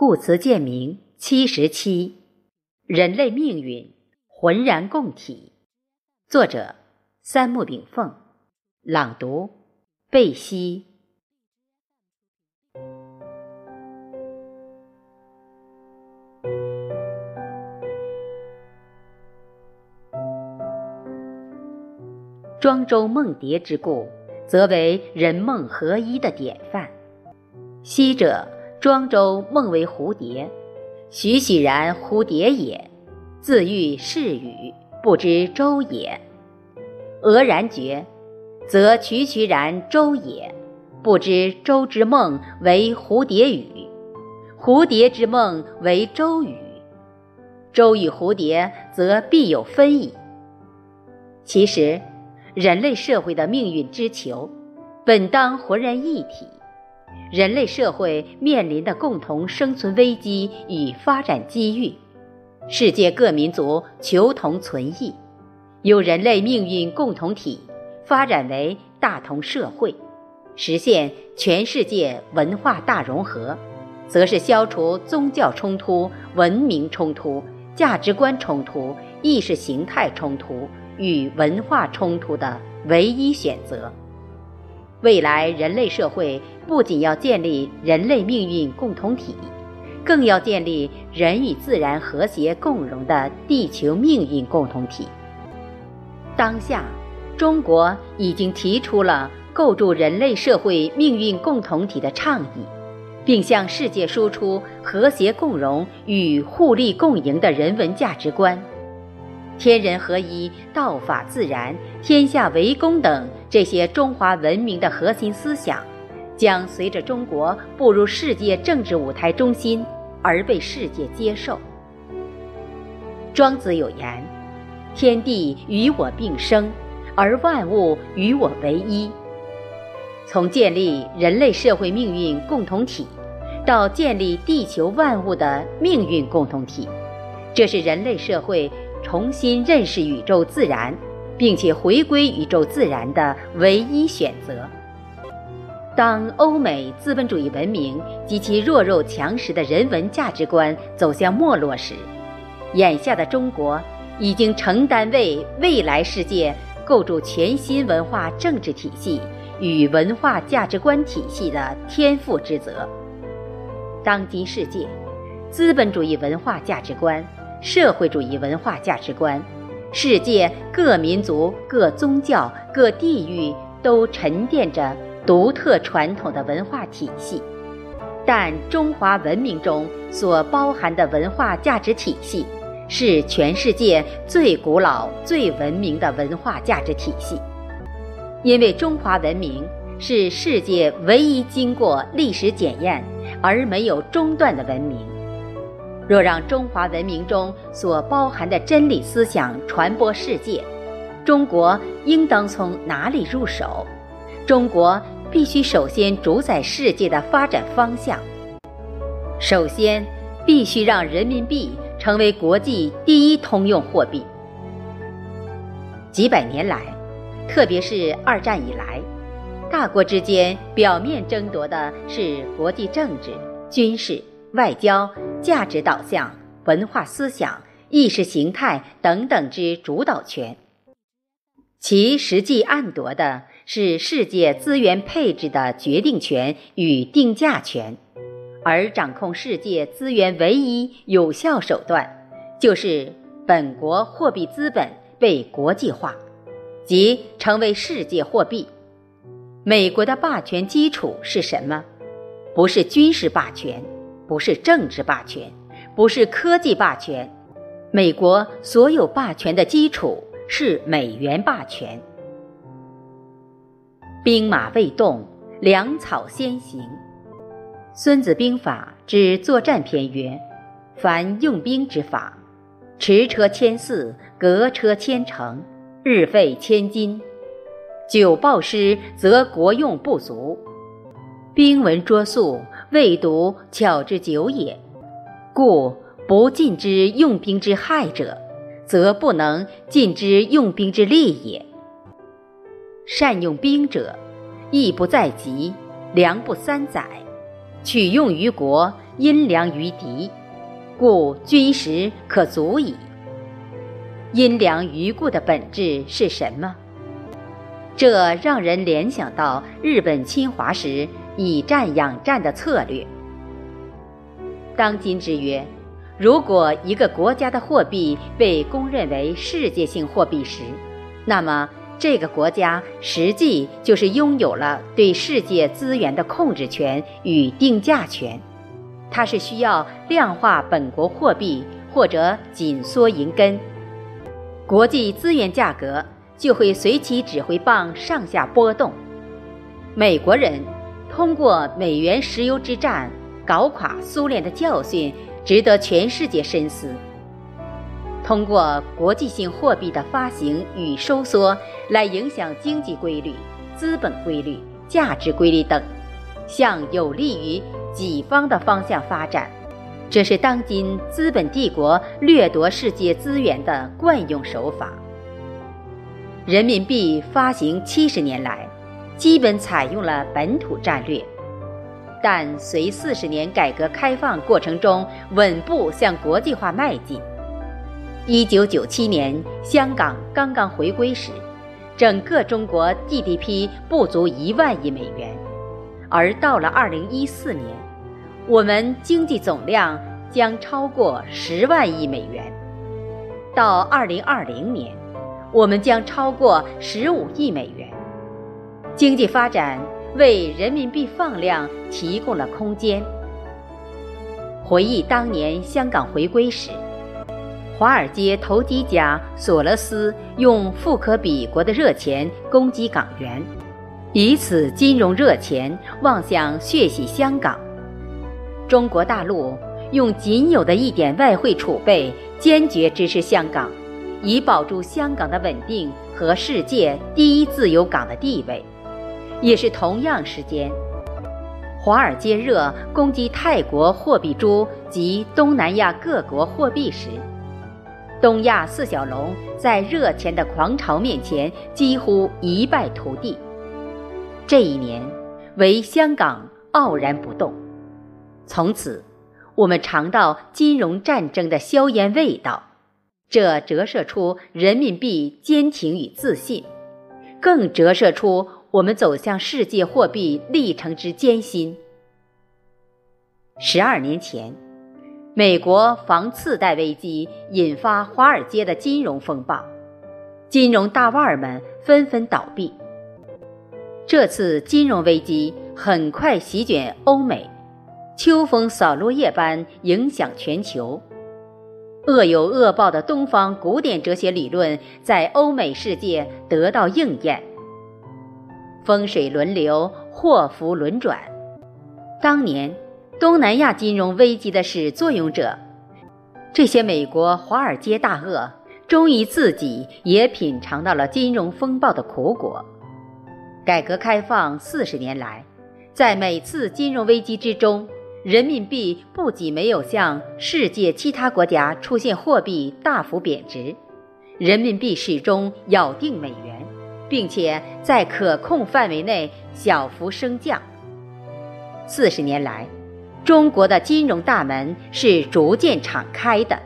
故词鉴明七十七，人类命运浑然共体。作者：三木炳凤。朗读：贝西。庄周梦蝶之故，则为人梦合一的典范。昔者。庄周梦为蝴蝶，栩栩然蝴蝶也，自喻是语，不知周也。俄然觉，则曲曲然周也，不知周之梦为蝴蝶语，蝴蝶之梦为周语。周与蝴蝶，则必有分矣。其实，人类社会的命运之求，本当浑然一体。人类社会面临的共同生存危机与发展机遇，世界各民族求同存异，由人类命运共同体发展为大同社会，实现全世界文化大融合，则是消除宗教冲突、文明冲突、价值观冲突、意识形态冲突与文化冲突的唯一选择。未来人类社会不仅要建立人类命运共同体，更要建立人与自然和谐共荣的地球命运共同体。当下，中国已经提出了构筑人类社会命运共同体的倡议，并向世界输出和谐共荣与互利共赢的人文价值观。天人合一、道法自然、天下为公等这些中华文明的核心思想，将随着中国步入世界政治舞台中心而被世界接受。庄子有言：“天地与我并生，而万物与我为一。”从建立人类社会命运共同体，到建立地球万物的命运共同体，这是人类社会。重新认识宇宙自然，并且回归宇宙自然的唯一选择。当欧美资本主义文明及其弱肉强食的人文价值观走向没落时，眼下的中国已经承担为未来世界构筑全新文化政治体系与文化价值观体系的天赋之责。当今世界，资本主义文化价值观。社会主义文化价值观，世界各民族、各宗教、各地域都沉淀着独特传统的文化体系，但中华文明中所包含的文化价值体系，是全世界最古老、最文明的文化价值体系。因为中华文明是世界唯一经过历史检验而没有中断的文明。若让中华文明中所包含的真理思想传播世界，中国应当从哪里入手？中国必须首先主宰世界的发展方向。首先，必须让人民币成为国际第一通用货币。几百年来，特别是二战以来，大国之间表面争夺的是国际政治、军事。外交、价值导向、文化思想、意识形态等等之主导权，其实际暗夺的是世界资源配置的决定权与定价权，而掌控世界资源唯一有效手段，就是本国货币资本被国际化，即成为世界货币。美国的霸权基础是什么？不是军事霸权。不是政治霸权，不是科技霸权，美国所有霸权的基础是美元霸权。兵马未动，粮草先行。《孙子兵法》之作战篇曰：“凡用兵之法，驰车千驷，革车千乘，日费千金，久暴失，则国用不足。兵文拙速。”未读巧之久也，故不尽之用兵之害者，则不能尽之用兵之利也。善用兵者，义不在急，粮不三载，取用于国，阴凉于敌，故军食可足矣。阴凉于故的本质是什么？这让人联想到日本侵华时以战养战的策略。当今之曰，如果一个国家的货币被公认为世界性货币时，那么这个国家实际就是拥有了对世界资源的控制权与定价权，它是需要量化本国货币或者紧缩银根，国际资源价格就会随其指挥棒上下波动。美国人通过美元石油之战。搞垮苏联的教训值得全世界深思。通过国际性货币的发行与收缩来影响经济规律、资本规律、价值规律等，向有利于己方的方向发展，这是当今资本帝国掠夺世界资源的惯用手法。人民币发行七十年来，基本采用了本土战略。但随四十年改革开放过程中稳步向国际化迈进，一九九七年香港刚刚回归时，整个中国 GDP 不足一万亿美元，而到了二零一四年，我们经济总量将超过十万亿美元，到二零二零年，我们将超过十五亿美元，经济发展。为人民币放量提供了空间。回忆当年香港回归时，华尔街投机家索罗斯用富可比国的热钱攻击港元，以此金融热钱望向血洗香港。中国大陆用仅有的一点外汇储备坚决支持香港，以保住香港的稳定和世界第一自由港的地位。也是同样时间，华尔街热攻击泰国货币珠及东南亚各国货币时，东亚四小龙在热钱的狂潮面前几乎一败涂地。这一年，唯香港傲然不动。从此，我们尝到金融战争的硝烟味道，这折射出人民币坚挺与自信，更折射出。我们走向世界货币历程之艰辛。十二年前，美国房次贷危机引发华尔街的金融风暴，金融大腕们纷纷倒闭。这次金融危机很快席卷欧美，秋风扫落叶般影响全球。恶有恶报的东方古典哲学理论在欧美世界得到应验。风水轮流，祸福轮转。当年东南亚金融危机的始作俑者，这些美国华尔街大鳄，终于自己也品尝到了金融风暴的苦果。改革开放四十年来，在每次金融危机之中，人民币不仅没有向世界其他国家出现货币大幅贬值，人民币始终咬定美元。并且在可控范围内小幅升降。四十年来，中国的金融大门是逐渐敞开的。